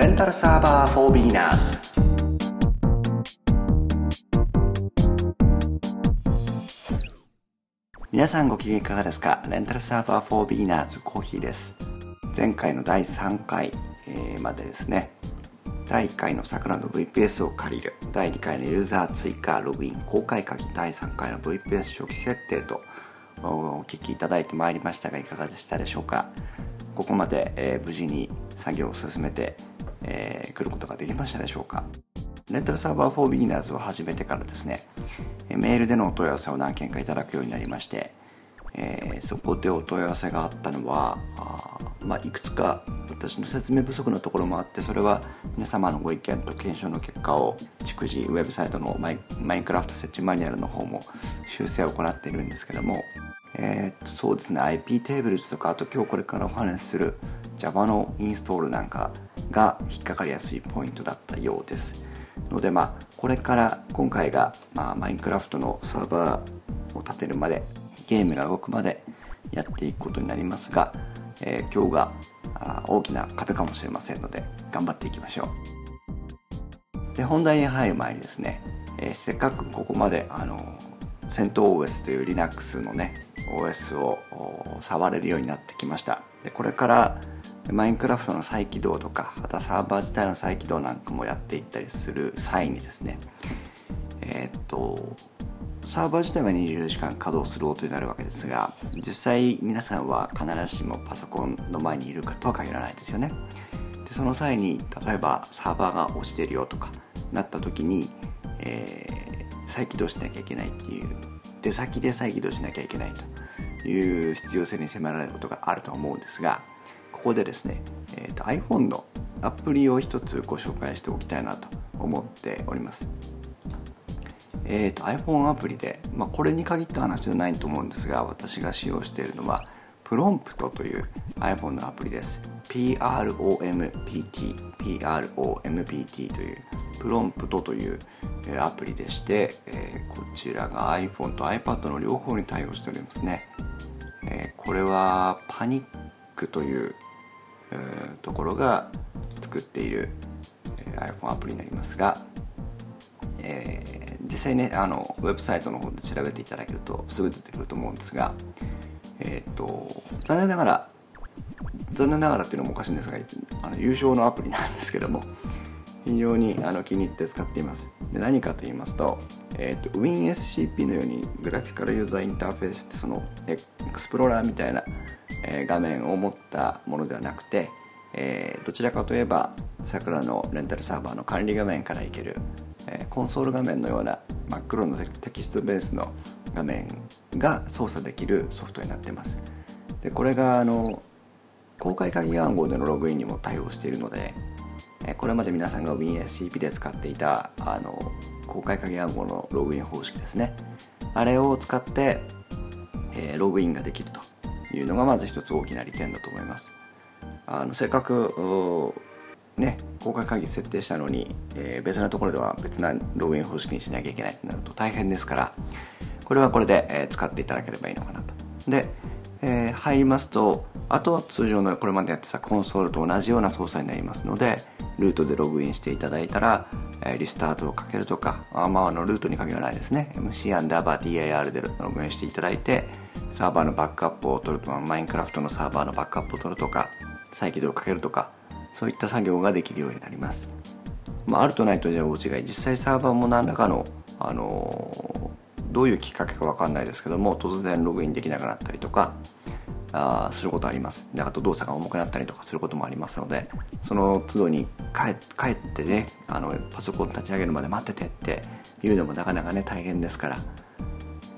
レンタルサーバー for beginners 皆さんご機嫌いかがですか？レンタルサーバー for beginners コーヒーです。前回の第3回、までですね。第1回の桜の VPS を借りる。第2回のユーザー追加ログイン公開鍵第3回の VPS 初期設定とお聞きいただいてまいりましたがいかがでしたでしょうか？ここまで、えー無事に作業を進めて、えー来ることができましたでしょうか？レンタルサーバー for beginners を始めてからですねメールでのお問い合わせを何件かいただくようになりまして、えーそこでお問い合わせがあったのはあ、まあ、いくつか私の説明不足のところもあってそれは皆様のご意見と検証の結果を逐次ウェブサイトのマイマインクラフト設置マニュアルの方も修正を行っているんですけども、えーっとそうですね IP テーブルズとかあと今日これからお話しする Java のインストールなんかが引っかかりやすいポイントだったようですのでまあこれから今回が、まあ、マインクラフトのサーバーを立てるまでゲームが動くまでやっていくことになりますが、えー今日が大きな壁かもしれませんので頑張っていきましょう。で本題に入る前にですね、えーせっかくここまであの戦闘 OS という Linux のね OS を触れるようになってきました。でこれからマインクラフトの再起動とかまたサーバー自体の再起動なんかもやっていったりする際にですねえーっとサーバー自体は24時間稼働することになるわけですが実際皆さんは必ずしもパソコンの前にいるかとは限らないですよね。でその際に例えばサーバーが落ちてるよとかなった時に、えー再起動しなきゃいけないっていう出先で再起動しなきゃいけないという必要性に迫られることがあると思うんですがここでですね、えーと iPhone のアプリを一つご紹介しておきたいなと思っております。えー、と iPhone アプリで、まあ、これに限った話じゃないと思うんですが私が使用しているのはプロンプトという iPhone のアプリです。PROMPT PROMPT というプロンプトというえアプリでして、えこちらが iPhone と iPad の両方に対応しておりますね、えこれはパニックという、ところが作っている、え iPhone アプリになりますがえ実際ねあのウェブサイトの方で調べていただけるとすぐ出てくると思うんですがえっ、と残念ながら残念ながらっていうのもおかしいんですがあの優勝のアプリなんですけども非常にあの気に入って使っています。で何かと言いますと,、えー、と WinSCP のようにグラフィカルユーザーインターフェースってそのエクスプローラーみたいな、えー画面を持ったものではなくて、えーどちらかといえば桜のレンタルサーバーの管理画面からいける、えーコンソール画面のような真っ黒のテキストベースの画面が操作できるソフトになっています。でこれがあの公開鍵暗号でのログインにも対応しているのでこれまで皆さんが WinSCP で使っていたあの公開鍵暗号のログイン方式ですね。あれを使って、えーログインができるというのがまず一つ大きな利点だと思います。あのせっかくね公開鍵設定したのに、えー別なところでは別なログイン方式にしなきゃいけないとなると大変ですからこれはこれで、えー使っていただければいいのかなと。で、えー入りますとあとは通常のこれまでやってたコンソールと同じような操作になりますのでルートでログインしていただいたら、えリスタートをかけるとかあまああのルートに限らないですね。MC アンダーバー DIR でログインしていただいてサーバーのバックアップを取るとかマインクラフトのサーバーのバックアップを取るとか再起動をかけるとかそういった作業ができるようになります、まあ、あるとないとじゃ大違い。実際サーバーも何らかの、あのどういうきっかけか分かんないですけども突然ログインできなくなったりとかあすることあります。であと動作が重くなったりとかすることもありますのでその都度に帰帰ってねあのパソコン立ち上げるまで待っててっていうのもなかなかね大変ですから。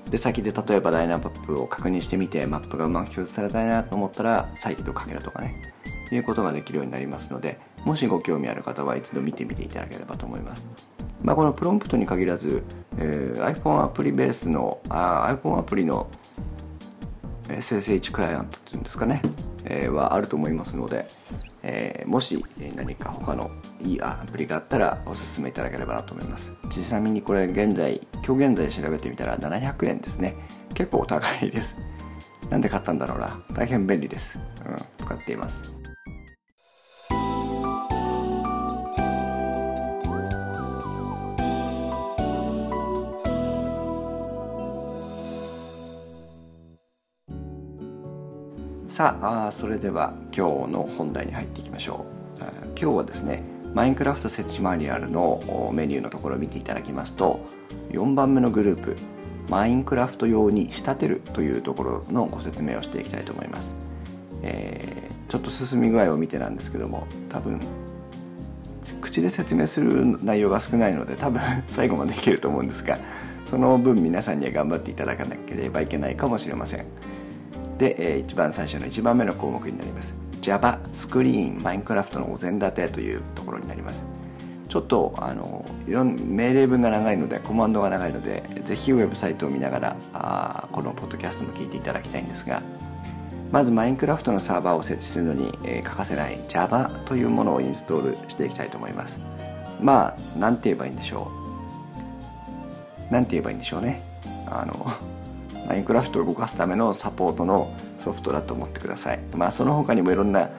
で先で例えばダイナマップを確認してみてマップがうまく表示されたいなと思ったら再起動かけるとかねいうことができるようになりますのでもしご興味ある方は一度見てみていただければと思います、まあ、このプロンプトに限らず、えー iPhone アプリベースのあ iPhone アプリのえー SSH クライアントっていうんですかね、えーはあると思いますので、えーもし何か他のいいアプリがあったらおすすめいただければなと思います。ちなみにこれ現在今日現在調べてみたら700円ですね。結構お高いです。なんで買ったんだろうな。大変便利です、うん、使っています。さあそれでは今日の本題に入っていきましょう。今日はですねマインクラフト設置マニュアルのメニューのところを見ていただきますと4番目のグループマインクラフト用に仕立てるというところのご説明をしていきたいと思います、えー、ちょっと進み具合を見てなんですけども多分口で説明する内容が少ないので多分 最後までいけると思うんですがその分皆さんには頑張っていただかなければいけないかもしれません。で、え一番最初の1番目の項目になります。Java スクリーンマインクラフトのお膳立てというところになります。ちょっとあのいろん命令文が長いのでコマンドが長いのでぜひウェブサイトを見ながらあこのポッドキャストも聞いていただきたいんですがまずマインクラフトのサーバーを設置するのに、えー、欠かせない Java というものをインストールしていきたいと思います。まあ何て言えばいいんでしょう。何て言えばいいんでしょうね。あのマインクラフトを動かすためのサポートのソフトだと思ってください。まあ、その他にもいろんな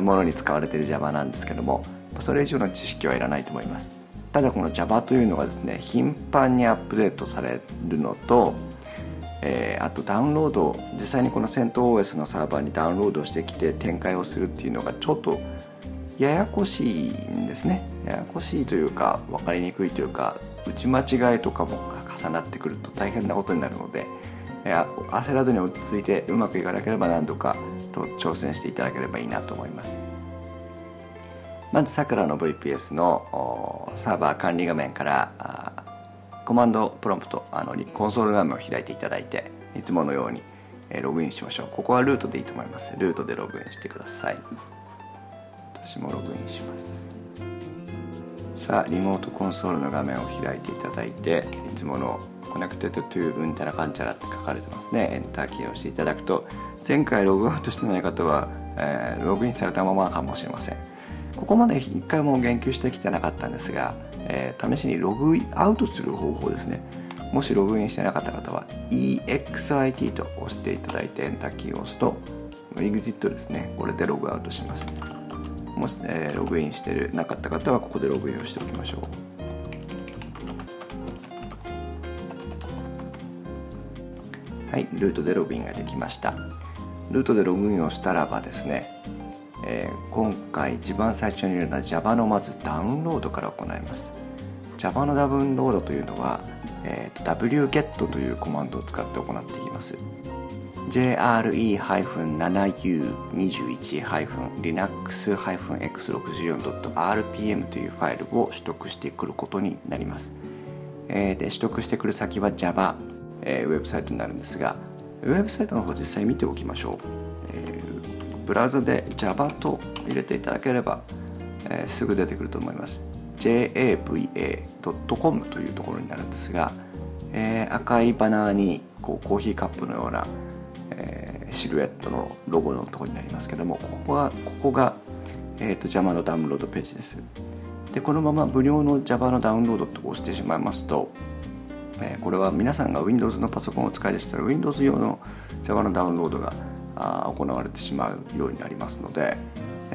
ものに使われている Java なんですけども、それ以上の知識はいらないと思います。ただこの Java というのがですね、頻繁にアップデートされるのと、えー、あとダウンロード実際にこの CentOS のサーバーにダウンロードしてきて展開をするっていうのがちょっとややこしいんですねややこしいというか分かりにくいというか打ち間違いとかも重なってくると大変なことになるので焦らずに落ち着いてうまくいかなければ何度かと挑戦していただければいいなと思います。まずさくらの VPS のサーバー管理画面からコマンドプロンプトあのコンソール画面を開いていただいていつものようにログインしましょう。ここはルートでいいと思います。ルートでログインしてください。私もログインします。さあリモートコンソールの画面を開いていただいていつもの Connected to うんちゃらかんちゃらって書かれてますね。エンターキーを押していただくと前回ログアウトしてない方は、えー、ログインされたままかもしれません。ここまで一回も言及してきてなかったんですが、えー、試しにログアウトする方法ですね。もしログインしてなかった方は EXIT と押していただいてエンターキーを押すと EXIT ですね。これでログアウトします。もし、えー、ログインしてなかった方はここでログインをしておきましょう。はいルートでログインができました。ルートでログインをしたらばですね、えー、今回一番最初に入れた Java のまずダウンロードから行います。Java のダウンロードというのは、えー、wget というコマンドを使って行っていきます。jre-7u21-linux-x64.rpm というファイルを取得してくることになります。で取得してくる先は Java えー、ウェブサイトになるんですがウェブサイトの方実際見ておきましょう、えー、ブラウザで Java と入れていただければ、えー、すぐ出てくると思います。java.com というところになるんですが、えー、赤いバナーにこうコーヒーカップのような、えー、シルエットのロゴのところになりますけどもここがここが、えーと、Java のダウンロードページです。でこのまま無料の Java のダウンロードと押してしまいますとえこれは皆さんが Windows のパソコンを使いでしたら Windows 用の Java のダウンロードが行われてしまうようになりますので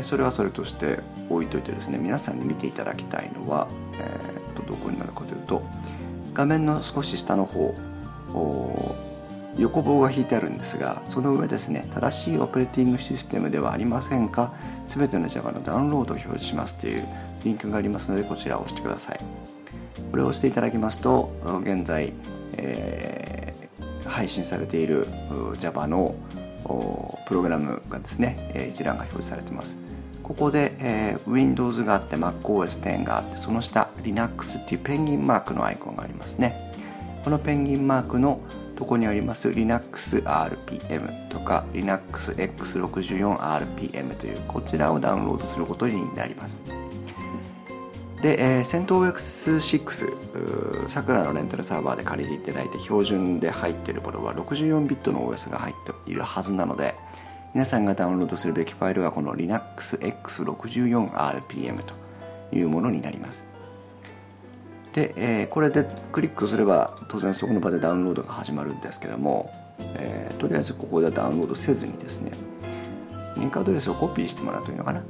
それはそれとして置いといてですね皆さんに見ていただきたいのは、えー、とどこになるかというと画面の少し下の方横棒が引いてあるんですがその上ですね正しいオペレーティングシステムではありませんか全ての Java のダウンロードを表示しますというリンクがありますのでこちらを押してください。これを押していただきますと現在、えー、配信されている Java のプログラムがですね一覧が表示されています。ここで、えー、Windows があって MacOS10 があってその下 Linux っていうペンギンマークのアイコンがありますね。このペンギンマークのとこにあります LinuxRPM とか LinuxX64RPM というこちらをダウンロードすることになります。で、えー、戦闘 X6 さくらのレンタルサーバーで借りていただいて標準で入っているものは64ビットの OS が入っているはずなので皆さんがダウンロードするべきファイルはこの LinuxX64RPM というものになります。で、えー、これでクリックすれば当然そこの場でダウンロードが始まるんですけども、えー、とりあえずここでダウンロードせずにですねリンクアドレスをコピーしてもらうというのかな。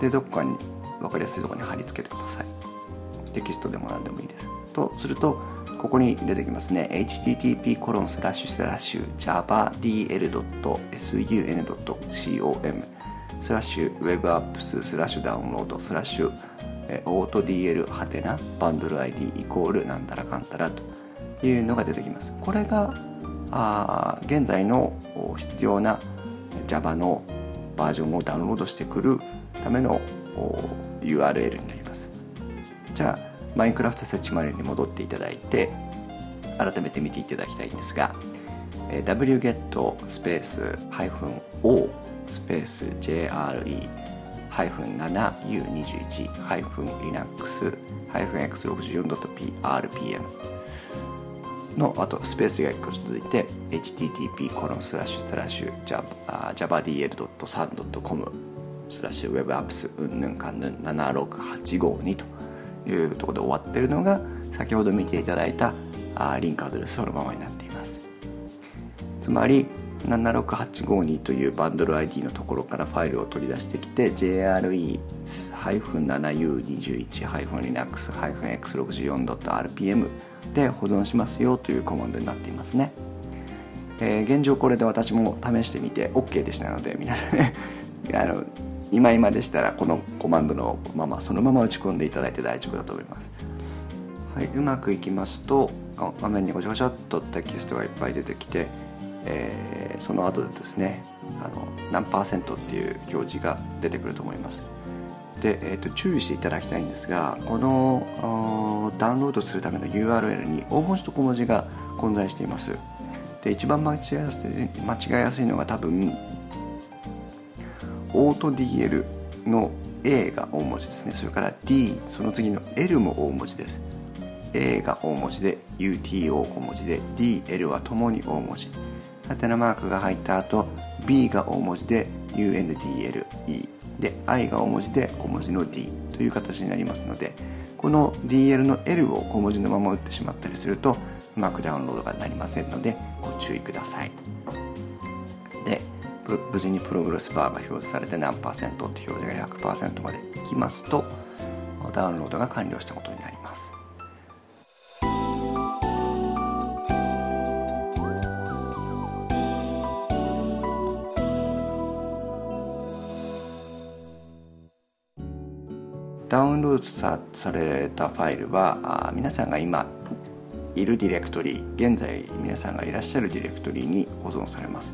でどこかに分かりやすいところに貼り付けてください。テキストでも何でもいいです。とするとここに出てきますね。http コロンスラッシュスラッシュ javadl.sun.com スラッシュ webapps スラッシュダウンロードスラッシュオート DL はてなバンドル ID イコールなんたらかんたらというのが出てきますこれがあ現在の必要な Java のバージョンをダウンロードしてくるための URL になります。じゃあマインクラフト設置マネーに戻っていただいて改めて見ていただきたいんですが wget スペース -o スペース jre-7u21-linux-x64.prpm のあとスペースが1個続いて http コロンスラッシュウェブアップスうんぬんかんぬん76852というところで終わってるのが先ほど見ていただいたあリンクアドレスそのままになっています。つまり76852というバンドル ID のところからファイルを取り出してきて JRE-7U21-linux-x64.rpm で保存しますよというコマンドになっていますね、えー、現状これで私も試してみて OK でしたので皆さんねあの 今今でしたらこのコマンドのままそのまま打ち込んでいただいて大丈夫だと思います。はい、うまくいきますと画面にごちゃごちゃっとテキストがいっぱい出てきて、えー、その後でですねあの何パーセントっていう表示が出てくると思います。で、えーと、注意していただきたいんですがこのダウンロードするための URL に大文字と小文字が混在しています。で一番間違いやすい間違いやすいのが多分オート DL の A が大文字ですね。それから D その次の L も大文字です。A が大文字で UTO 小文字で DL はともに大文字。ハテナマークが入った後 B が大文字で UNDLE で I が大文字で小文字の D という形になりますのでこの DL の L を小文字のまま打ってしまったりするとうまくダウンロードがなりませんのでご注意ください。で無事にプログレスバーが表示されて何パーセントって表示が100%までいきますとダウンロードが完了したことになります。ダウンロードされたファイルは皆さんが今いるディレクトリ現在皆さんがいらっしゃるディレクトリに保存されます。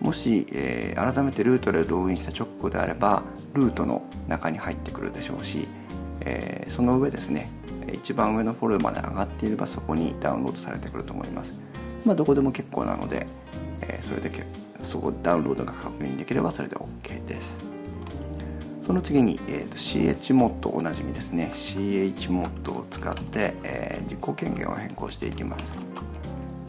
もし、えー、改めてルートでログインした直後であればルートの中に入ってくるでしょうし、えー、その上ですね一番上のフォルダまで上がっていればそこにダウンロードされてくると思います。まあどこでも結構なので、えー、それでそこダウンロードが確認できればそれで OK です。その次に、えーと、chmod おなじみですね。chmod を使って、えー、実行権限を変更していきます。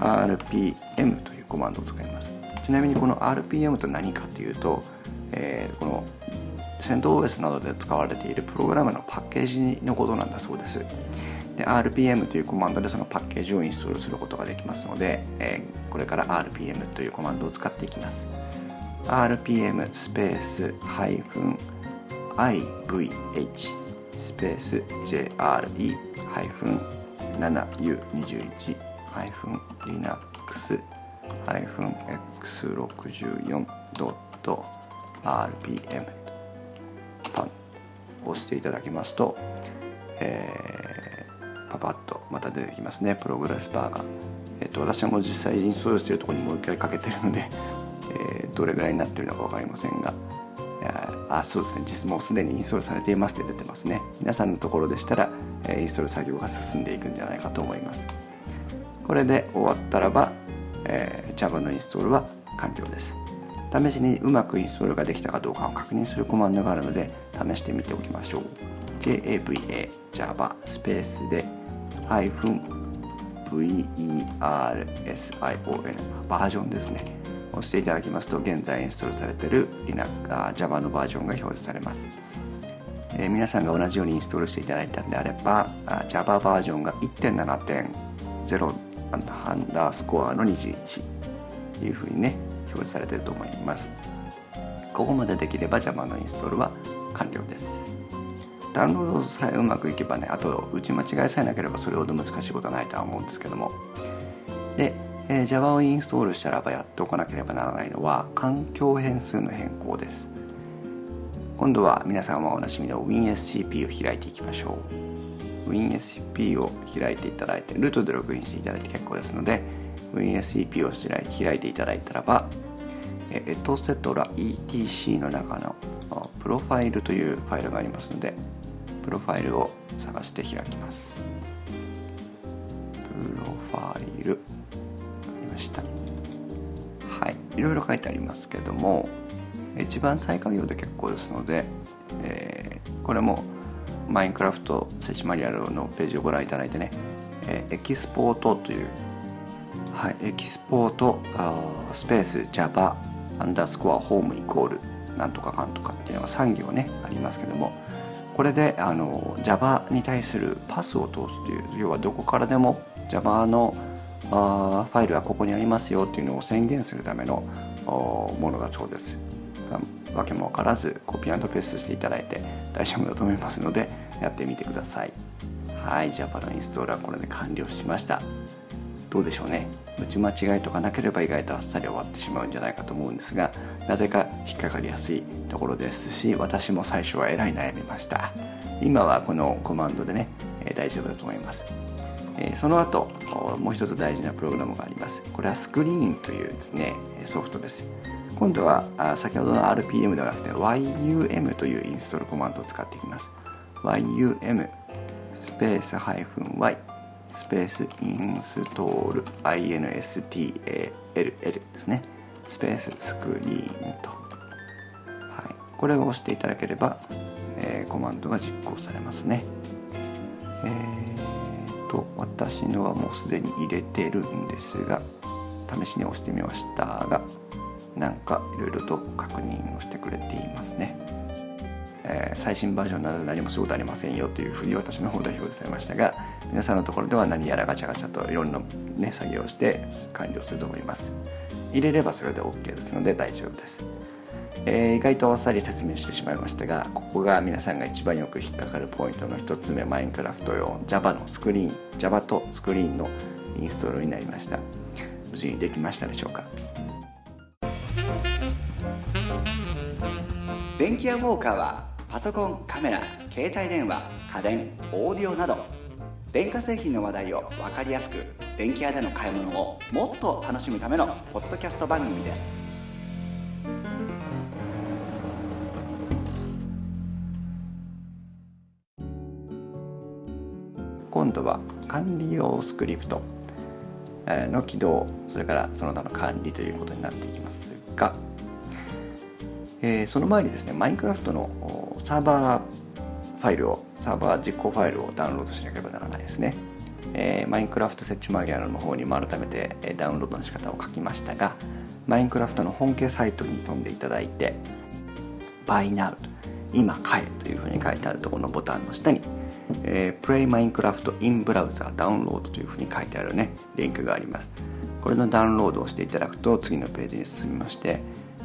rpm というコマンドを使います。ちなみにこの rpm と何かというと、えー、この CentOS などで使われているプログラムのパッケージのことなんだそうです。で rpm というコマンドでそのパッケージをインストールすることができますので、えー、これから rpm というコマンドを使っていきます。RPM スペース -IVH スペース JRE-7U21 linux-x64.rpm パン押していただきますと、えー、パパッとまた出てきますね。プログレスバーが、えーと、私はもう実際インストールしているところにもう一回かけてるので、えー、どれぐらいになってるのか分かりませんがあそうですね。実もうすでにインストールされていますって出てますね。皆さんのところでしたら、えインストール作業が進んでいくんじゃないかと思います。これで終わったらば、えー、Java のインストールは完了です。試しにうまくインストールができたかどうかを確認するコマンドがあるので試してみておきましょう。Java java スペースで -version バージョンですね。押していただきますと現在インストールされている Linux Java のバージョンが表示されます、えー、皆さんが同じようにインストールしていただいたのであれば Java バージョンが1.7.0アンダースコアの21というふうにね表示されていると思います。ここまでできれば Java のインストールは完了です。ダウンロードさえうまくいけばねあと打ち間違いさえなければそれほど難しいことはないとは思うんですけども。で、えー、Java をインストールしたらばやっておかなければならないのは環境変数の変更です。今度は皆さんはおなじみの WinSCP を開いていきましょう。WinSCP を開いていただいてルートでログインしていただいて結構ですので WinSCP を開いていただいたらばエトセトラ ETC の中のプロファイルというファイルがありますのでプロファイルを探して開きます。プロファイルありました。はい。いろいろ書いてありますけども一番最下行で結構ですので、えー、これもマインクラフト設置マニュアルのページをご覧いただいてね、えー、エキスポートというはい、エキスポートスペース Java アンダースコアホームイコールなんとかかんとかっていうのが3行ねありますけどもこれであの Java に対するパスを通すという要はどこからでも Java のあファイルはここにありますよっていうのを宣言するためのものだそうです。わけも分からずコピーペーストしていただいて大丈夫だと思いますのでやってみてください。はい Java のインストールはこれで完了しました。どうでしょうね。打ち間違いとかなければ意外とあっさり終わってしまうんじゃないかと思うんですがなぜか引っかかりやすいところですし私も最初はえらい悩みました。今はこのコマンドでね、えー、大丈夫だと思います、えー、その後もう一つ大事なプログラムがあります。これはスクリーンというですねソフトです。今度は先ほどの RPM ではなくて YUM というインストールコマンドを使っていきます。YUM スペース -Y スペースインストール INSTALL ですね。スペーススクリーンと、はい、これを押していただければ、えー、コマンドが実行されますね。えーと私のはもうすでに入れてるんですが試しに押してみましたが。なんかいろいろと確認をしてくれていますね。えー、最新バージョンなので何もすることありませんよというふうに私の方で表示されましたが皆さんのところでは何やらガチャガチャといろんな、ね、作業をして完了すると思います。入れればそれで OK ですので大丈夫です、えー、意外とあっさり説明してしまいましたがここが皆さんが一番よく引っかかるポイントの1つ目マインクラフト用 Java のスクリーン Java とスクリーンのインストールになりました。無事にできましたでしょうか？電気屋ウォーカーはパソコンカメラ携帯電話家電オーディオなど電化製品の話題を分かりやすく電気屋での買い物をもっと楽しむためのポッドキャスト番組です。今度は管理用スクリプトの起動それからその他の管理ということになっていきますがえー、その前にですねマインクラフトのサーバーファイルをサーバー実行ファイルをダウンロードしなければならないですね、えー、マインクラフト設置マニュアルの方にも改めてダウンロードの仕方を書きましたがマインクラフトの本家サイトに飛んでいただいて Buy Now 今買えというふうに書いてあるところのボタンの下に、えー、Play Minecraft in Browser ダウンロードというふうに書いてあるねリンクがあります。これのダウンロードをしていただくと次のページに進みまして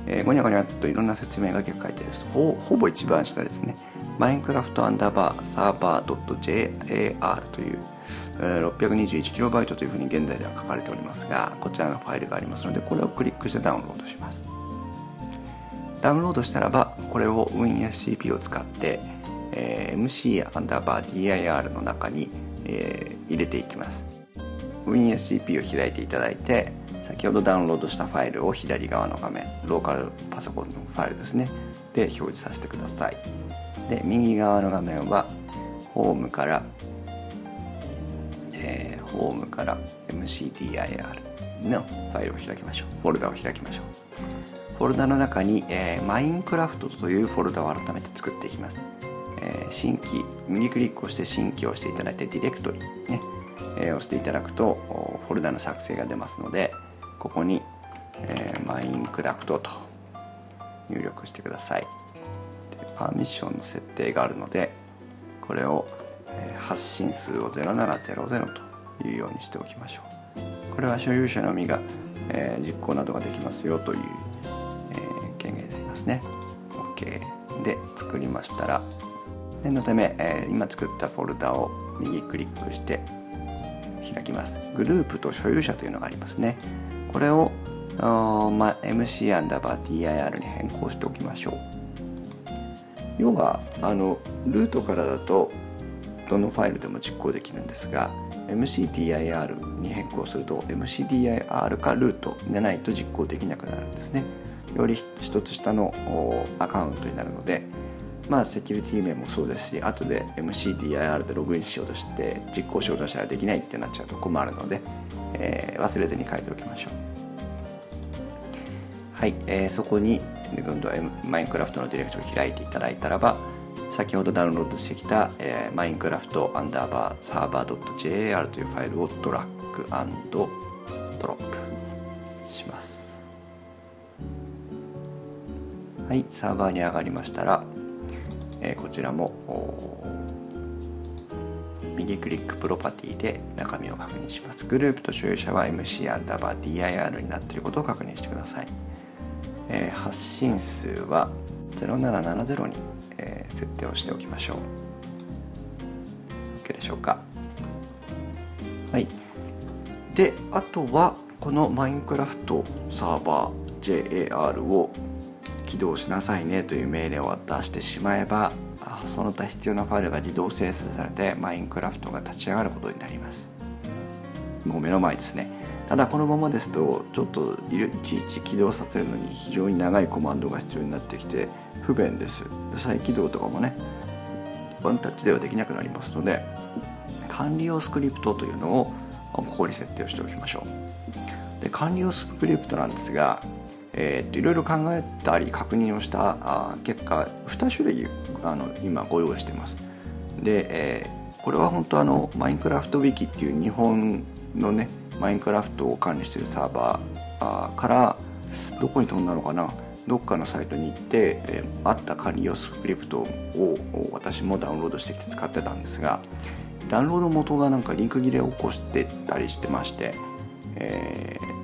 えー、ごにゃごにゃっといろんな説明が結構書いてあるほほぼ一番下ですね。マインクラフトアンダーバーサーバー .jar という 621KB というふうに現在では書かれておりますがこちらのファイルがありますのでこれをクリックしてダウンロードします。ダウンロードしたらばこれを WinSCP を使って、えー、MC アンダーバー dir の中に、えー、入れていきます。WinSCP を開いていただいて先ほどダウンロードしたファイルを左側の画面ローカルパソコンのファイルですねで表示させてください。で右側の画面はホームから、えー、ホームから MCDIR のファイルを開きましょう。フォルダを開きましょう。フォルダの中に、えー、マインクラフトというフォルダを改めて作っていきます、えー、新規右クリックをして新規を押していただいてディレクトリねえー、押していただくとフォルダの作成が出ますのでここに、えー、マインクラフトと入力してください。でパーミッションの設定があるのでこれを、えー、発信数を0700というようにしておきましょう。これは所有者のみが、えー、実行などができますよという、えー、権限になりますね。OK で作りましたら念のため、えー、今作ったフォルダを右クリックして開きます。グループと所有者というのがありますね。これを、ま、MC アンダーバー DIR に変更しておきましょう。要はあのルートからだとどのファイルでも実行できるんですが MCDIR に変更すると MCDIR かルートでないと実行できなくなるんですね。より一つ下のアカウントになるのでまあセキュリティ面もそうですし後で MCDIR でログインしようとして実行しようとしたらできないってなっちゃうと困るので、えー、忘れずに書いておきましょう。はい、えー、そこに今度はマインクラフトのディレクトを開いていただいたらば先ほどダウンロードしてきた、えー、マインクラフトアンダーバーサーバー .jar というファイルをドラッグドロップします。はいサーバーに上がりましたらえこちらも右クリックプロパティで中身を確認します。グループと所有者は MC アンダーバー DIR になっていることを確認してください、えー、発信数は0770に、えー、設定をしておきましょう。OK でしょうか。はい。であとはこのマインクラフトサーバー JAR を起動しなさいねという命令を出してしまえばその他必要なファイルが自動生成されてマインクラフトが立ち上がることになります。もう目の前ですね。ただこのままですとちょっといちいち起動させるのに非常に長いコマンドが必要になってきて不便です。再起動とかもねワンタッチではできなくなりますので管理用スクリプトというのをここに設定をしておきましょう。で管理用スクリプトなんですがえー、といろいろ考えたり確認をした結果2種類あの今ご用意しています。で、えー、これは本当あのマインクラフトウィキっていう日本のねマインクラフトを管理してるサーバーからどこに飛んだのかなどっかのサイトに行って、えー、あった管理用スクリプトを私もダウンロードしてきて使ってたんですがダウンロード元がなんかリンク切れを起こしてたりしてまして、えー、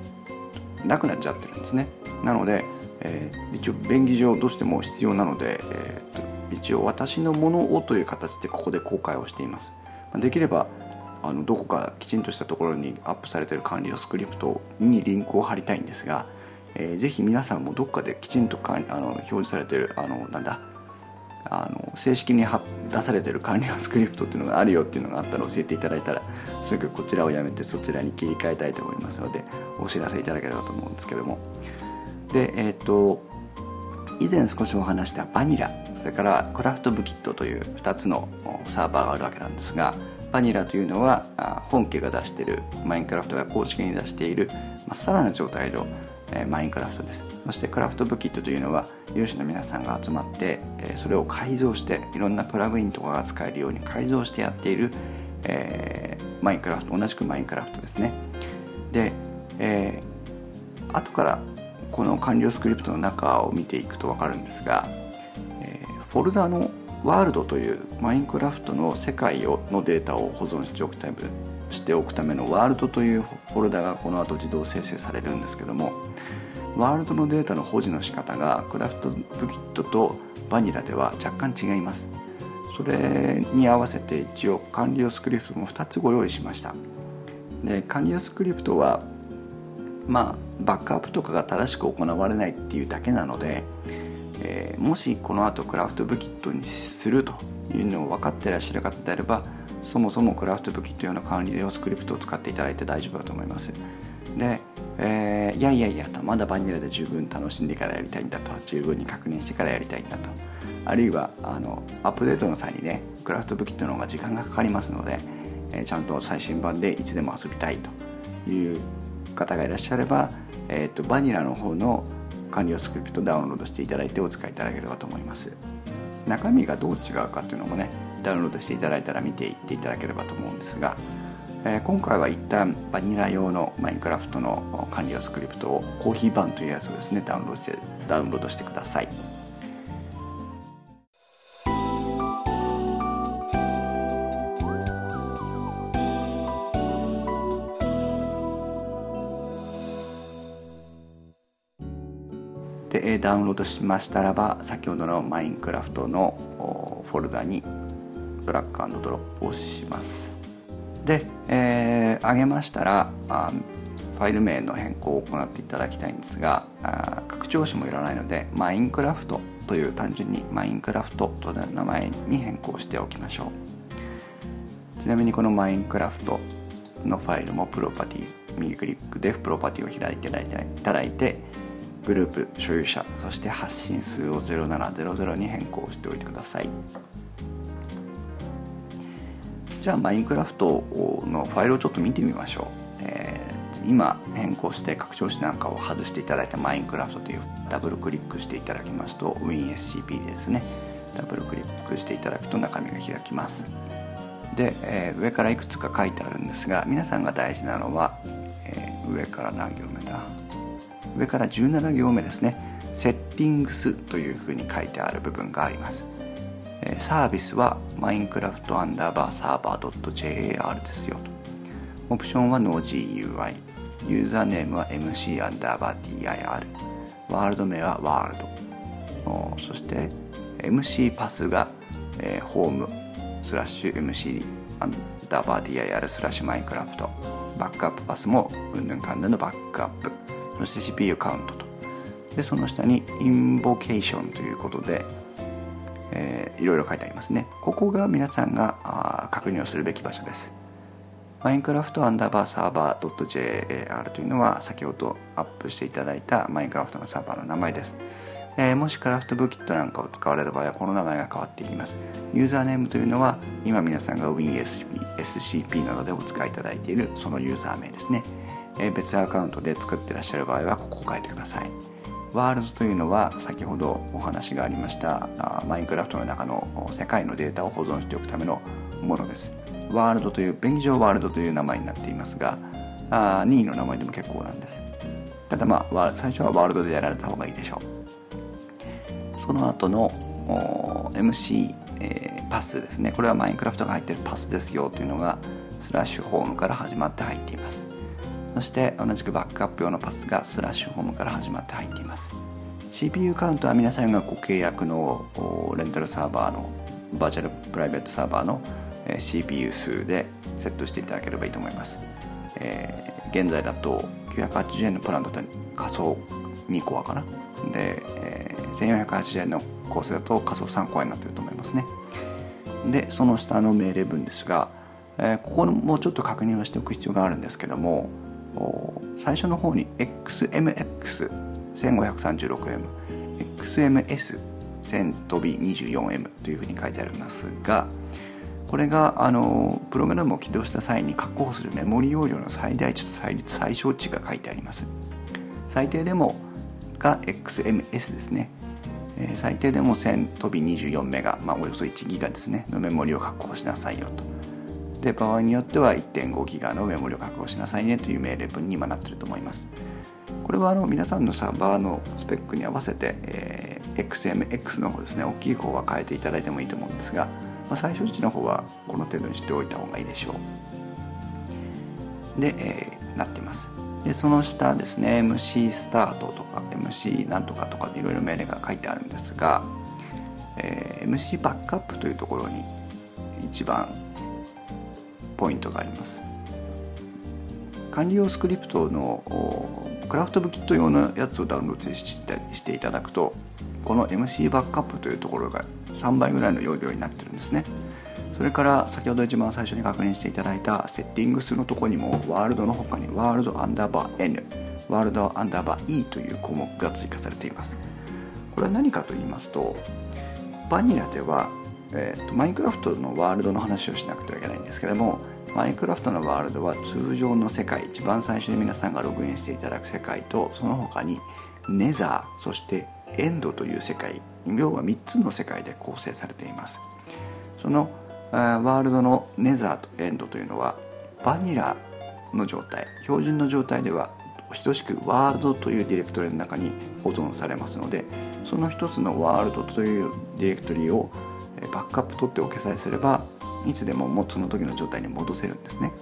なくなっちゃってるんですね。なので、えー、一応便宜上どうしても必要なので、えー、一応私のものをという形でここで公開をしています。できればあのどこかきちんとしたところにアップされてる管理用スクリプトにリンクを貼りたいんですが、えー、ぜひ皆さんもどっかできちんとかあの表示されてるあのなんだあの正式に出されてる管理用スクリプトっていうのがあるよっていうのがあったら教えていただいたらすぐこちらをやめてそちらに切り替えたいと思いますのでお知らせいただければと思うんですけども。でえっ、ー、と以前少しお話したバニラそれからクラフトブキットという2つのサーバーがあるわけなんですがバニラというのは本家が出しているマインクラフトが公式に出しているまっさらな状態のマインクラフトです。そしてクラフトブキットというのは有志の皆さんが集まってそれを改造していろんなプラグインとかが使えるように改造してやっている、えー、マインクラフト同じくマインクラフトですね。で、えー、後からこの完了スクリプトの中を見ていくと分かるんですが、えー、フォルダのワールドというマインクラフトの世界をのデータを保存しておくためしておくためのワールドというフォルダがこの後自動生成されるんですけどもワールドのデータの保持の仕方がクラフトブキットとバニラでは若干違います。それに合わせて一応管理用スクリプトも2つご用意しました。で管理用スクリプトはまあバックアップとかが正しく行われないっていうだけなので、えー、もしこの後クラフトブキットにするというのを分かってらっしゃる方であればそもそもクラフトブキット用の管理用スクリプトを使っていただいて大丈夫だと思います。で、えー、いやいやいやとまだバニラで十分楽しんでからやりたいんだと十分に確認してからやりたいんだと。あるいはあのアップデートの際にねクラフトブキットの方が時間がかかりますので、えー、ちゃんと最新版でいつでも遊びたいという方がいらっしゃればえーと、バニラの方の管理用スクリプトダウンロードしていただいてお使いいただければと思います。中身がどう違うかというのもねダウンロードしていただいたら見ていっていただければと思うんですが、えー、今回は一旦バニラ用のマインクラフトの管理用スクリプトをコーヒー版というやつをですねダウンロードしてダウンロードしてください。でダウンロードしましたらば先ほどのマインクラフトのフォルダにドラッグドロップをします。で、えー、上げましたらあファイル名の変更を行っていただきたいんですがあ拡張子もいらないのでマインクラフトという単純にマインクラフトという名前に変更しておきましょう。ちなみにこのマインクラフトのファイルもプロパティ右クリックでプロパティを開いていただいてグループ所有者そして発信数を0700に変更しておいてください。じゃあマインクラフトのファイルをちょっと見てみましょう、えー、今変更して拡張子なんかを外していただいたマインクラフトというダブルクリックしていただきますと WinSCP でですね。ダブルクリックしていただくと中身が開きます。で、えー、上からいくつか書いてあるんですが皆さんが大事なのは、えー、上から何行目だ？上から17行目ですね。セッティングスというふうに書いてある部分があります。サービスはマインクラフトアンダーバーサーバー .jar ですよ。とオプションは NoGUI ユーザーネームは MC アンダーバー DIR ワールド名はワールド。そして MC パスが、えー、ホームスラッシュ MC アンダーバー DIR スラッシュマインクラフト。バックアップパスもうんぬんかんぬんのバックアップ。そして CPU カウントと。でその下に invocation ということで、えー、いろいろ書いてありますね。ここが皆さんがあ確認をするべき場所です。マインクラフトアンダーバーサーバー .jar というのは先ほどアップしていただいたマインクラフトのサーバーの名前です、えー、もしクラフトブーキットなんかを使われる場合はこの名前が変わっていきます。ユーザーネームというのは今皆さんが WinSCP などでお使いいただいているそのユーザー名ですね。え別アカウントで作ってらっしゃる場合はここを書いてください。ワールドというのは先ほどお話がありましたマインクラフトの中の世界のデータを保存しておくためのものです。ワールドという便宜上ワールドという名前になっていますがあ任意の名前でも結構なんです。ただまあ最初はワールドでやられた方がいいでしょう。その後の MC、えー、パスですね。これはマインクラフトが入ってるパスですよというのがスラッシュホームから始まって入っています。そして同じくバックアップ用のパスがスラッシュホームから始まって入っています。CPU カウントは皆さんがご契約のレンタルサーバーのバーチャルプライベートサーバーの CPU 数でセットしていただければいいと思います、えー、現在だと980円のプランだと仮想2コアかな？で、えー、1480円のコースだと仮想3コアになっていると思いますね。でその下の命令文ですが、えー、ここもうちょっと確認をしておく必要があるんですけども最初の方に XMX1536M XMS1000 飛び 24M というふうに書いてありますがこれがあのプログラムを起動した際に確保するメモリ容量の最大値と最最小値が書いてあります。最低でもが XMS ですね。最低でも1000飛び24メガ、まあ、およそ1ギガですねのメモリを確保しなさいよと。で場合によっては1.5ギガのメモリを確保しなさいねという命令文に今なっていると思います。これはあの皆さんのサーバーのスペックに合わせて、えー、XMX の方ですね大きい方は変えていただいてもいいと思うんですが、まあ、最小値の方はこの程度にしておいた方がいいでしょう。で、えー、なってます。でその下ですね MC スタートとか MC なんとかとかいろいろ命令が書いてあるんですが、えー、MC バックアップというところに一番ポイントがあります。管理用スクリプトのクラフトブキット用のやつをダウンロードしていただくとこの MC バックアップというところが3倍ぐらいの容量になってるんですね。それから先ほど一番最初に確認していただいたセッティングスのとこにもワールドの他にワールドアンダーバー N ワールドアンダーバー E という項目が追加されています。これは何かと言いますとバニラでは、えーとマインクラフトのワールドの話をしなくてはいけないんですけどもマインクラフトのワールドは通常の世界一番最初に皆さんがログインしていただく世界とその他にネザーそしてエンドという世界要は3つの世界で構成されています。そのワールドのネザーとエンドというのはバニラの状態標準の状態では等しくワールドというディレクトリの中に保存されますのでその一つのワールドというディレクトリをバックアップ取っておけさえすればいつでももうその時の状態に戻せるんですね。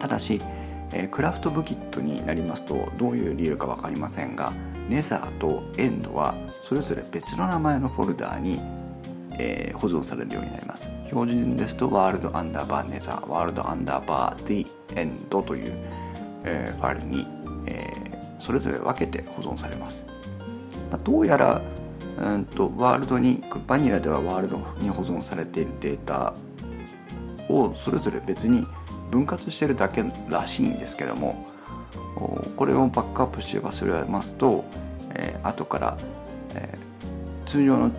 ただしクラフトブキットになりますとどういう理由か分かりませんがネザーとエンドはそれぞれ別の名前のフォルダーに、えー、保存されるようになります。標準ですとワールドアンダーバーネザーワールドアンダーバーディエンドという、えー、ファイルに、えー、それぞれ分けて保存されます、まあ、どうやらうんとワールドにバニラではワールドに保存されているデータをそれぞれ別に分割してるだけらしいんですけどもこれをバックアップして忘れますと、えー、後から、えー、通常の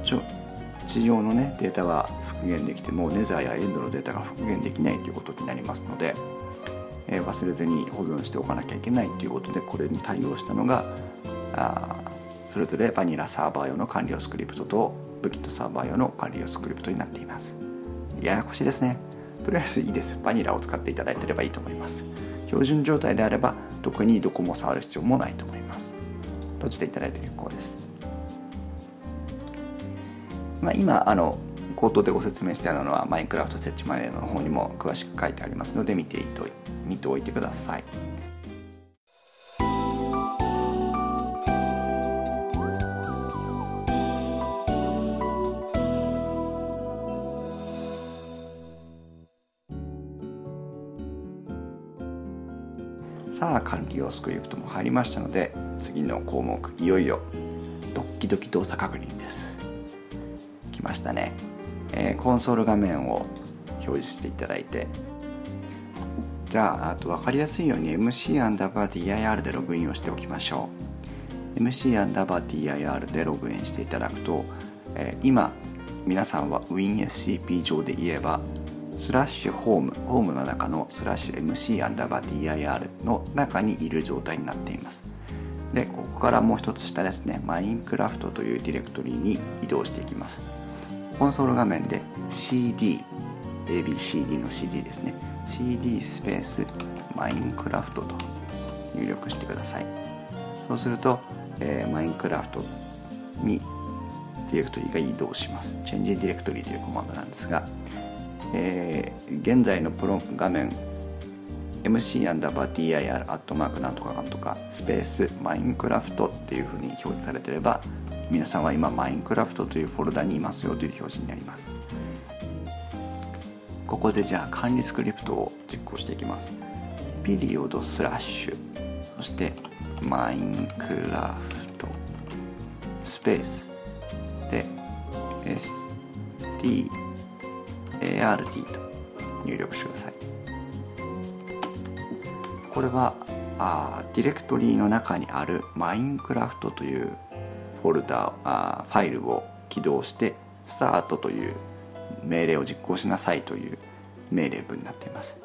地上の、ね、データが復元できてもネザーやエンドのデータが復元できないということになりますので、えー、忘れずに保存しておかなきゃいけないということでこれに対応したのがあそれぞれバニラサーバー用の管理用スクリプトとブキットサーバー用の管理用スクリプトになっています。ややこしいですね。とりあえずいいです。バニラを使っていただいてればいいと思います。標準状態であれば特にどこも触る必要もないと思います。閉じていただいて結構です、まあ、今あの口頭でご説明したようなのはマインクラフト設置マネーの方にも詳しく書いてありますので見ていと見ておいてください。さあ管理用スクリプトも入りましたので次の項目いよいよドッキドキ動作確認です。来ましたね、えー、コンソール画面を表示していただいて。じゃああと分かりやすいように MC アンダーバー DIR でログインをしておきましょう。MC アンダーバー DIR でログインしていただくと、えー、今皆さんは WinSCP 上で言えばスラッシュホームホームの中のスラッシュ MC アンダーバー DIR の中にいる状態になっています。でここからもう一つ下ですね。マインクラフトというディレクトリに移動していきます。コンソール画面で CD ABCD の CD ですね。CD スペースマインクラフトと入力してください。そうすると、えー、マインクラフトにディレクトリが移動します。チェンジディレクトリというコマンドなんですがえー、現在のプロ画面 MC アンダーバー DIR アットマークなんとかなんとかスペースマインクラフトっていうふうに表示されてれば皆さんは今マインクラフトというフォルダにいますよという表示になります。ここでじゃあ管理スクリプトを実行していきます。ピリオドスラッシュ。そしてマインクラフト。スペース。で ST ART と入力してください。これはあディレクトリの中にある Minecraft というフォルダあファイルを起動してスタートという命令を実行しなさいという命令文になっています。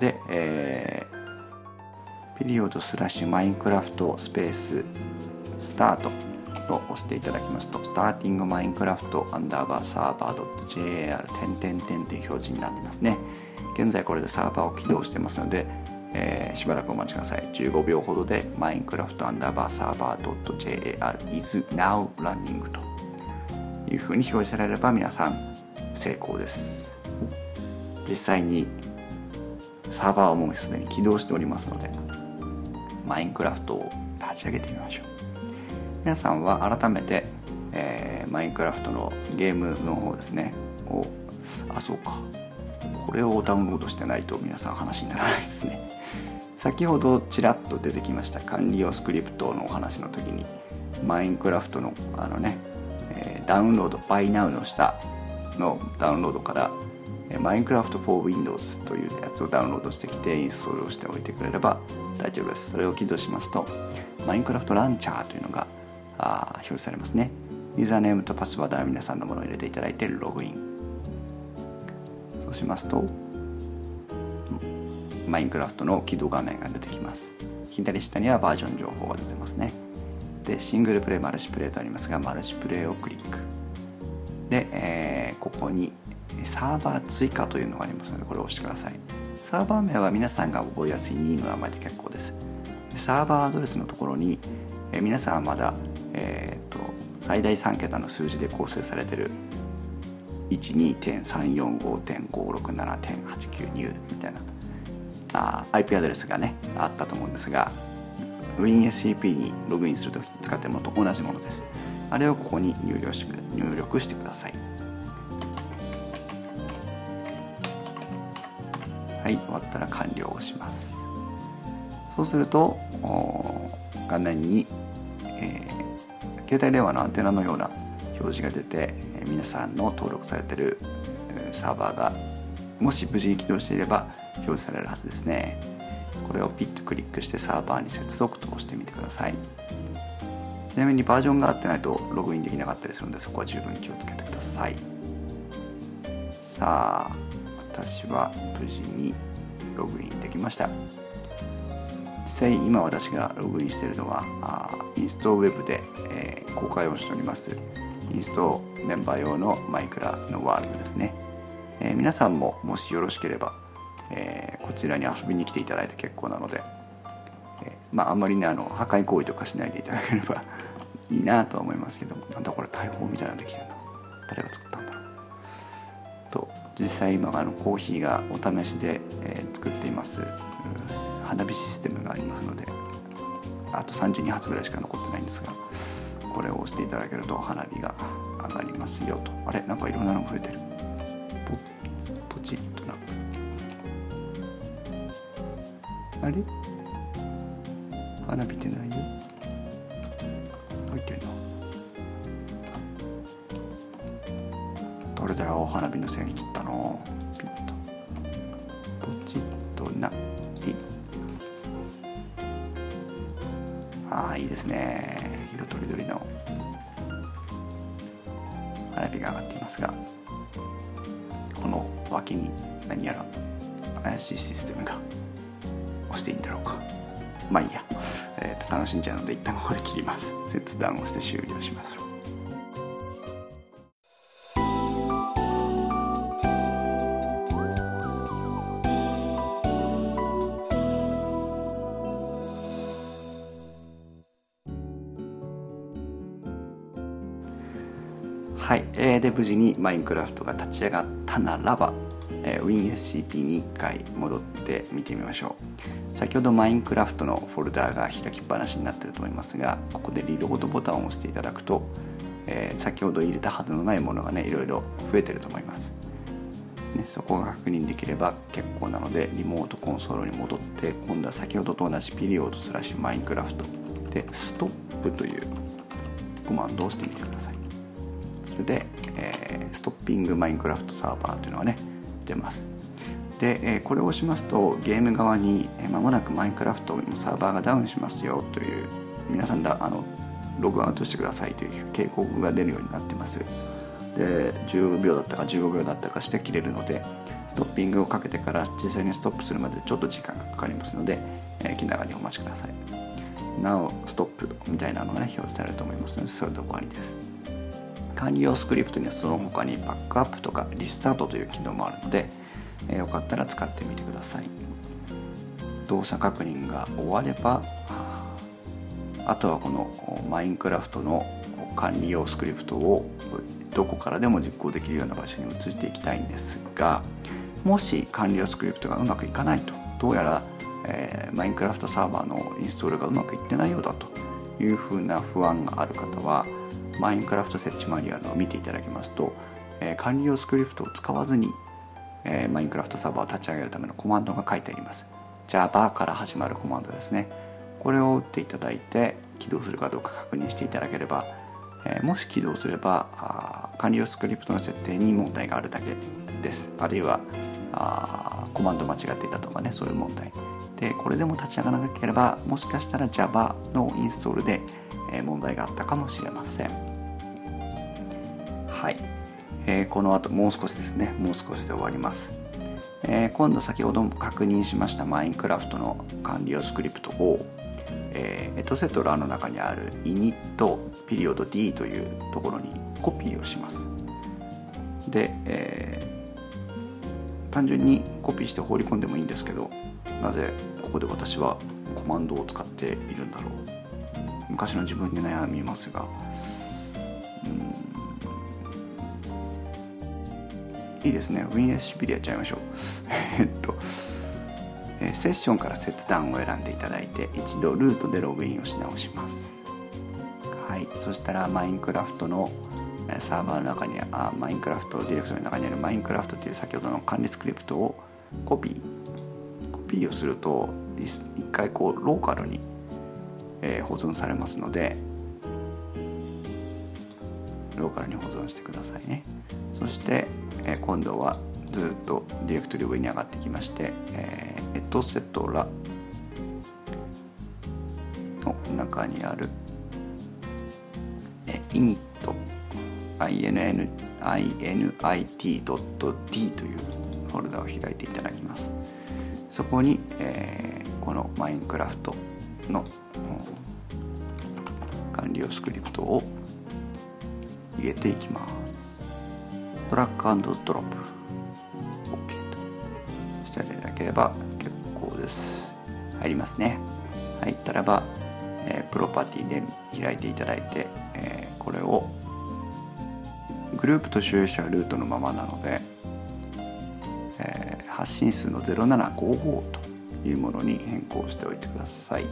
で、えー、ピリオドスラッシュマインクラフトスペーススタート。を押していただきますと、 Starting Minecraft アンダーバーサーバー .jar 点々点という表示になってますね。現在これでサーバーを起動してますので、えー、しばらくお待ちください。15秒ほどでマインクラフトアンダーバーサーバー .jar is now running というふうに表示されれば皆さん成功です。実際にサーバーはもうすでに起動しておりますので、マインクラフトを立ち上げてみましょう。皆さんは改めて、えー、マインクラフトのゲームの方ですね。をあそうか。これをダウンロードしてないと皆さん話にならないですね。先ほどちらっと出てきました管理用スクリプトのお話の時にマインクラフトのあのね、え、ダウンロード Buy Now の下のダウンロードからマインクラフト for Windows というやつをダウンロードしてきてインストールをしておいてくれれば大丈夫です。それを起動しますとマインクラフトランチャーというのがあ表示されますね。ユーザーネームとパスワードは皆さんのものを入れていただいてログイン。そうしますとマインクラフトの起動画面が出てきます。左下にはバージョン情報が出てますね。でシングルプレイマルチプレイとありますがマルチプレイをクリック。で、えー、ここにサーバー追加というのがありますのでこれを押してください。サーバー名は皆さんが覚えやすい2の名前で結構です。サーバーアドレスのところに、え皆さんはまだ、えーと、最大3桁の数字で構成されてる12.345.567.892みたいなあ IP アドレスがねあったと思うんですが WinSCP にログインするとき使ってるものと同じものです。あれをここに入力し入力してください。はい終わったら完了をします。そうすると画面に、携帯電話のアンテナのような表示が出て、え、皆さんの登録されているサーバーがもし無事に起動していれば表示されるはずですね。これをピッとクリックしてサーバーに接続と押してみてください。ちなみにバージョンが合ってないとログインできなかったりするのでそこは十分気をつけてください。さあ私は無事にログインできました。実際今私がログインしているのはあインストウェブで、えー、公開をしております。インストメンバー用のマイクラのワールドですね、えー、皆さんももしよろしければ、えー、こちらに遊びに来ていただいて結構なので、えまああんまりねあの破壊行為とかしないでいただければ いいなとは思いますけどもなんだこれ大砲みたいなのできてるな誰が作ったんだろう。と実際今あのコーヒーがお試しで、えー、作っています、花火システムがありますのであと32発ぐらいしか残ってないんですがこれを押していただけると花火が上がりますよと。あれ？なんかいろんなの増えてる。ポチッとな。あれ？花火ってないよ。入ってるなどれだよ花火の線。切っ楽しんじゃうので一旦ここで切ります。切断をして終了します。はい、えー、で無事にマインクラフトが立ち上がったならば、えー、WinSCP に1回戻って見てみましょう。先ほどマインクラフトのフォルダーが開きっぱなしになってると思いますがここでリロードボタンを押していただくと、えー、先ほど入れたはずのないものがねいろいろ増えてると思います。ね、そこが確認できれば結構なのでリモートコンソールに戻って今度は先ほどと同じピリオドスラッシュマインクラフトでストップというコマンドを押してみてください。それで、えー、 Stopping Minecraft server というのがね出ます。で、これを押しますとゲーム側にま、もなくマインクラフトのサーバーがダウンしますよという皆さんだあのログアウトしてくださいという警告が出るようになってます。で10秒だったか15秒だったかして切れるのでストッピングをかけてから実際にストップするまでちょっと時間がかかりますので、え、気長にお待ちください。なおストップみたいなのが、ね、表示されると思いますのでそれで終わりです。管理用スクリプトにはその他にバックアップとかリスタートという機能もあるので、えー、よかったら使ってみてください。動作確認が終わればあとはこのマインクラフトの管理用スクリプトをどこからでも実行できるような場所に移していきたいんですがもし管理用スクリプトがうまくいかないとどうやら、えー、マインクラフトサーバーのインストールがうまくいってないようだというふうな不安がある方はマインクラフト設置マニュアルを見ていただきますと、えー、管理用スクリプトを使わずに、えー、マインクラフトサーバーを立ち上げるためのコマンドが書いてあります。Java から始まるコマンドですね。これを打っていただいて起動するかどうか確認していただければ、えー、もし起動すればあ管理用スクリプトの設定に問題があるだけです。あるいはあコマンド間違っていたとかねそういう問題。でこれでも立ち上がらなければもしかしたら Java のインストールで問題があったかもしれません。はい、えー、この後もう少しですね。もう少しで終わります、えー、今度先ほど確認しました。マインクラフトの管理用スクリプトを、えー、エトセトラの中にある init ピリオド d というところにコピーをします。で、えー、単純にコピーして放り込んでもいいんですけどなぜここで私はコマンドを使っているんだろう。昔の自分に悩みますがいいですね。WinSCP でやっちゃいましょう。えっとえセッションから切断を選んでいただいて一度ルートでログインをし直します。はい。そしたらマインクラフトのサーバーの中にあマインクラフトディレクトリの中にあるマインクラフトという先ほどの管理スクリプトをコピー。コピーをすると一回こうローカルに、えー、保存されますのでローカルに保存してくださいね。そして、今度はずっとディレクトリ上に上がってきまして、えー、エトセトラの中にある、えー、イニット INN init.d というフォルダを開いていただきます。そこに、えー、このマインクラフトの管理用スクリプトを入れていきます。ドラッグドロップ。OK としていただければ結構です。入りますね。入ったらば、えー、プロパティで開いていただいて、えー、これをグループと所有者はルートのままなので、えー、発信数の0755というものに変更しておいてください。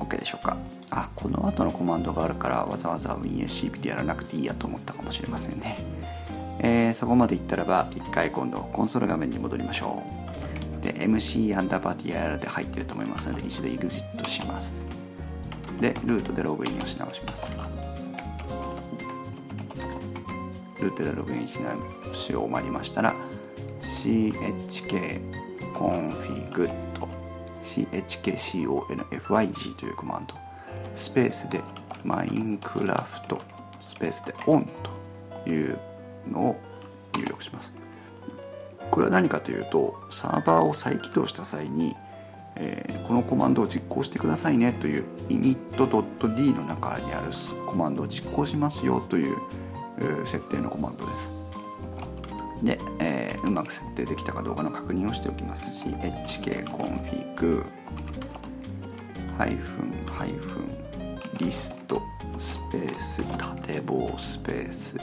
OK でしょうか？あこの後のコマンドがあるからわざわざ WinSCP でやらなくていいやと思ったかもしれませんね、えー、そこまでいったらば一回今度コンソール画面に戻りましょう。で MC アンダーバー TIR で入ってると思いますので一度 EXIT します。でルートでログインをし直します。ルートでログインし直し終わりましたら chk config と chkconfig というコマンド。スペースでマインクラフトスペースで on というのを入力します。これは何かというとサーバーを再起動した際に、えー、このコマンドを実行してくださいねという init.d の中にあるコマンドを実行しますよという設定のコマンドです。で、えー、うまく設定できたかどうかの確認をしておきますし hkconfig ハイフンハイフンリストスペース縦棒スペース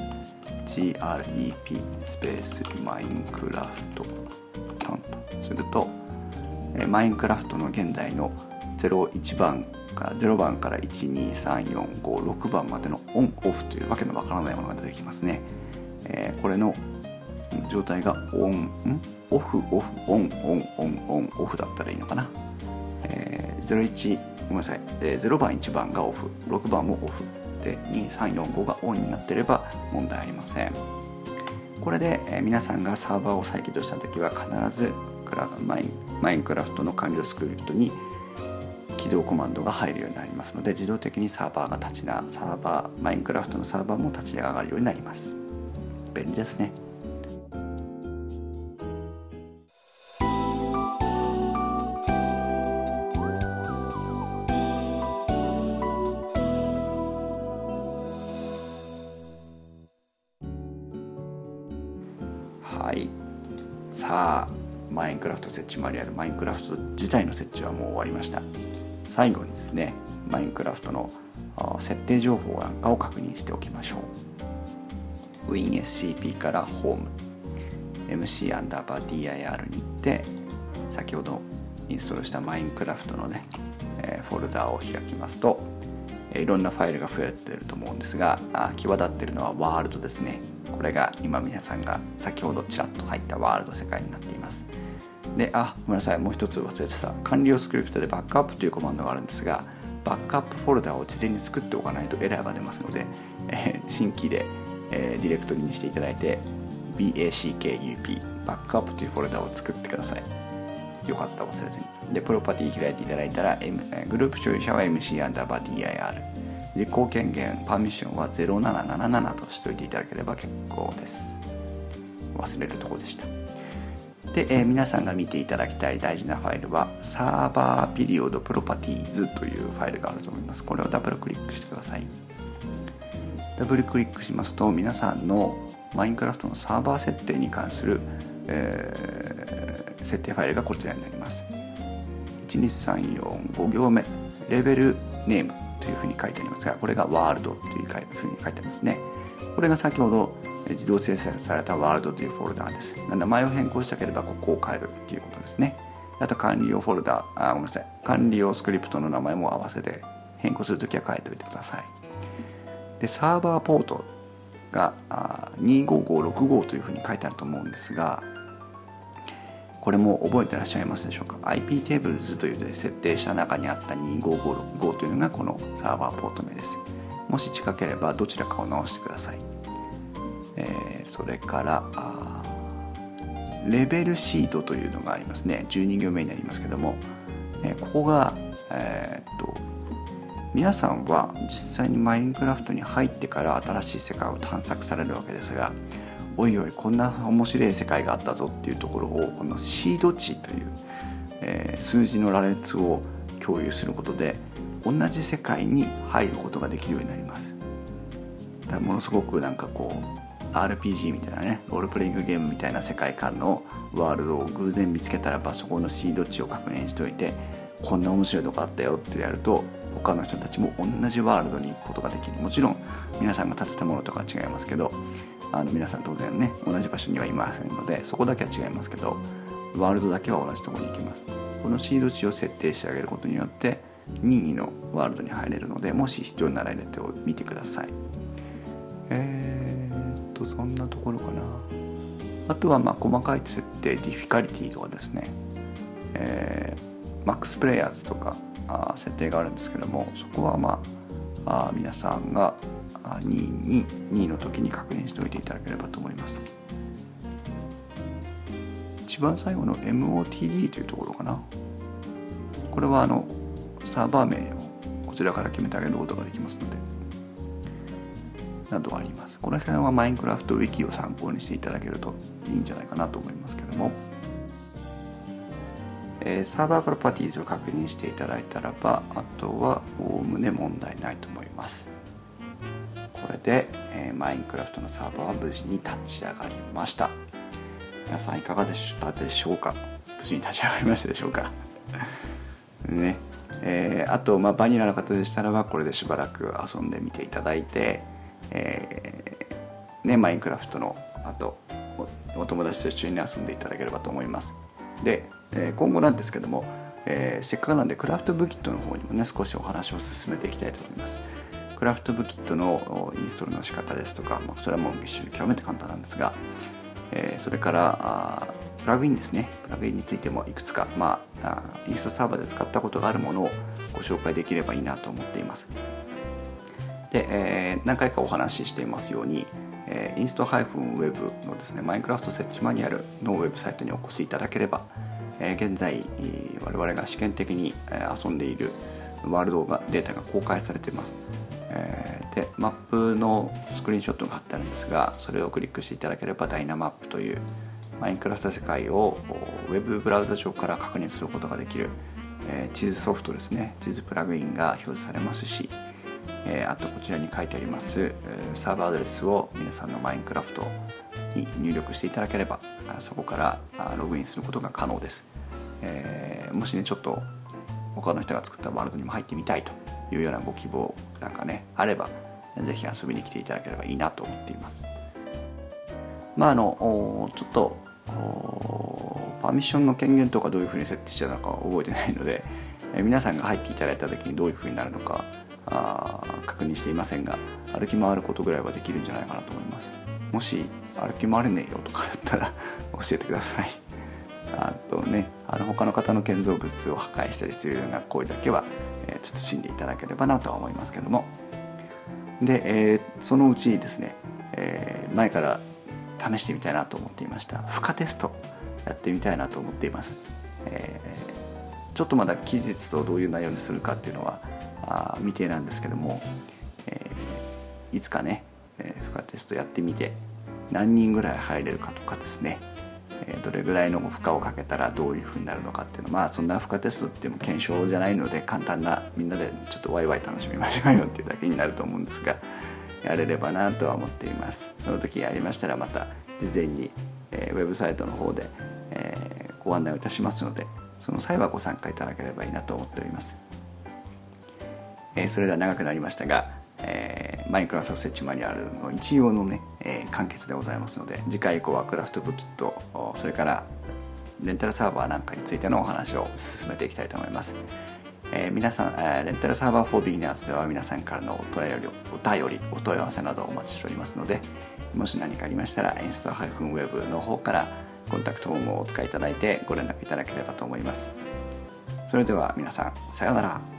grep スペースマインクラフトキャンとすると、え、マインクラフトの現在の01番から0番から123456番までのオンオフというわけのわからないものが出てきますね、えー、これの状態がオンオフオフオンオンオンオンオフだったらいいのかな、えー、01ごめんなさい、えー、0番1番がオフ。6番もオフ。で2345がオンになってれば問題ありません。これで、えー、皆さんがサーバーを再起動した時は必ずクラマインマインクラフトの完了スクリプトに起動コマンドが入るようになりますので自動的にサーバーが立ちなサーバーマインクラフトのサーバーも立ち上がるようになります。便利ですね。置マニュアルマインクラフト自体の設置はもう終わりました。最後にですねマインクラフトの設定情報なんかを確認しておきましょう。WinSCP から Home MC アンダーバー DIR に行って先ほどインストールしたマインクラフトのね、フォルダを開きますといろんなファイルが増えてると思うんですが際立ってるのはワールドですね。これが今皆さんが先ほどちらっと入ったワールド世界になっています。であごめんなさいもう一つ忘れてた。管理用スクリプトでバックアップというコマンドがあるんですがバックアップフォルダを事前に作っておかないとエラーが出ますので、えー、新規で、えー、ディレクトリにしていただいて BACKUP バックアップというフォルダを作ってください。よかった忘れずに。でプロパティ開いていただいたら、M、グループ所有者は MC アンダーバー DIR 実行権限パーミッションは0777としておいていただければ結構です。忘れるとこでした。で、えー、皆さんが見ていただきたい大事なファイルはサーバーピリオドプロパティーズというファイルがあると思います。これをダブルクリックしてください。ダブルクリックしますと皆さんのマインクラフトのサーバー設定に関する、えー、設定ファイルがこちらになります。12345行目。レベルネームというふうに書いてありますがこれがワールドというふうに書いてありますね。これが先ほど自動生成されたワールドというフォルダーです。名前を変更したければここを変えるということですね。あと管理用フォルダあごめんなさい。管理用スクリプトの名前も合わせて変更するときは変えておいてください。でサーバーポートが25565というふうに書いてあると思うんですがこれも覚えてらっしゃいますでしょうか？IP テーブルズという設定した中にあった25565というのがこのサーバーポート名です。もし近ければどちらかを直してください、えー、それからレベルシートというのがありますね。12行目になりますけども、えー、ここが、えー、っと皆さんは実際にマインクラフトに入ってから新しい世界を探索されるわけですがおいおいこんな面白い世界があったぞっていうところをこのシード値という、えー、数字の羅列を共有することで同じ世界に入ることができるようになります。だからものすごくなんかこう RPG みたいなねロールプレイングゲームみたいな世界観のワールドを偶然見つけたらばそこのシード値を確認しておいてこんな面白いとこあったよってやると他の人たちも同じワールドに行くことができる。もちろん皆さんが建てたものとかは違いますけどあの皆さん当然ね同じ場所にはいませんのでそこだけは違いますけどワールドだけは同じとこに行きます。このシード値を設定してあげることによって任意のワールドに入れるのでもし必要なら入れてみてください。えー、とそんなところかな。あとはま細かい設定ディフィカリティとかですね、えー、マックスプレイヤーズとかあ設定があるんですけどもそこはまあ皆さんが2位に2位の時に確認しておいていただければと思います。一番最後の MOTD というところかな。これはあのサーバー名をこちらから決めてあげることができますのでなどあります。この辺はマインクラフトウィキを参考にしていただけるといいんじゃないかなと思いますけども、えー、サーバー properties を確認していただいたらばあとはおおむね問題ないと思います。これで、えー、マインクラフトのサーバーは無事に立ち上がりました。皆さんいかがでしたでしょうか？無事に立ち上がりましたでしょうか？ね。えー、あと、まあ、バニラの方でしたらばこれでしばらく遊んでみていただいて、えー、ね、マインクラフトのあとお友達と一緒に遊んでいただければと思います。で、えー、今後なんですけども、えせっかくなんでクラフトブキットの方にもね少しお話を進めていきたいと思います。クラフトブキットのインストールの仕方ですとか、まあ、それはもう一緒に極めて簡単なんですが、えー、それからプラグインですね。プラグインについてもいくつか、まあ、インストサーバーで使ったことがあるものをご紹介できればいいなと思っています。で、えー、何回かお話ししていますように、えー、インスト -web のですねマインクラフト設置マニュアルのウェブサイトにお越しいただければ、えー、現在我々が試験的に遊んでいるワールドがデータが公開されています。えー、でマップのスクリーンショットが貼ってあるんですがそれをクリックしていただければダイナマップというマインクラフト世界をウェブブラウザ上から確認することができる、えー、地図ソフトですね。地図プラグインが表示されますし、えー、あとこちらに書いてあります、サーバーアドレスを皆さんのマインクラフトに入力していただければそこからログインすることが可能です、えー、もしねちょっと他の人が作ったワールドにも入ってみたいというようなご希望なんかねあれば是非遊びに来ていただければいいなと思っています。まああのちょっとパーミッションの権限とかどういうふうに設定してたのか覚えてないので、え皆さんが入っていただいた時にどういうふうになるのかあ確認していませんが歩き回ることぐらいはできるんじゃないかなと思います。もし歩き回れねえよとかだったら 教えてください。あとねあの他の方の建造物を破壊したりするような行為だけはえ慎んでいただければなとは思いますけども。で、えー、そのうちですね、えー、前から試してみたいなと思っていました。負荷テストやってみたいなと思っています、えー、ちょっとまだ期日とどういう内容にするかっていうのはあ未定なんですけども、えいつかね、え負荷テストやってみて何人ぐらい入れるかとかですねえどれぐらいの負荷をかけたらどういうふうになるのかっていうのまあそんな負荷テストっても検証じゃないので簡単なみんなでちょっとワイワイ楽しみましょうよっていうだけになると思うんですが、やれればなとは思っています。その時ありましたらまた事前に、えー、ウェブサイトの方で、えー、ご案内をいたしますのでその際はご参加いただければいいなと思っております、え、それでは長くなりましたが、えー、マインクラフト設置マニュアルの一応のね、えー、完結でございますので次回以降はクラフトブキットそれからレンタルサーバーなんかについてのお話を進めていきたいと思います。えー、皆さん、え、レンタルサーバーフォービギナーズでは皆さんからのお問いお便りお問い合わせなどをお待ちしておりますのでもし何かありましたらインスト -web の方からコンタクトフォームをお使いいただいてご連絡いただければと思います。それでは皆さんさようなら。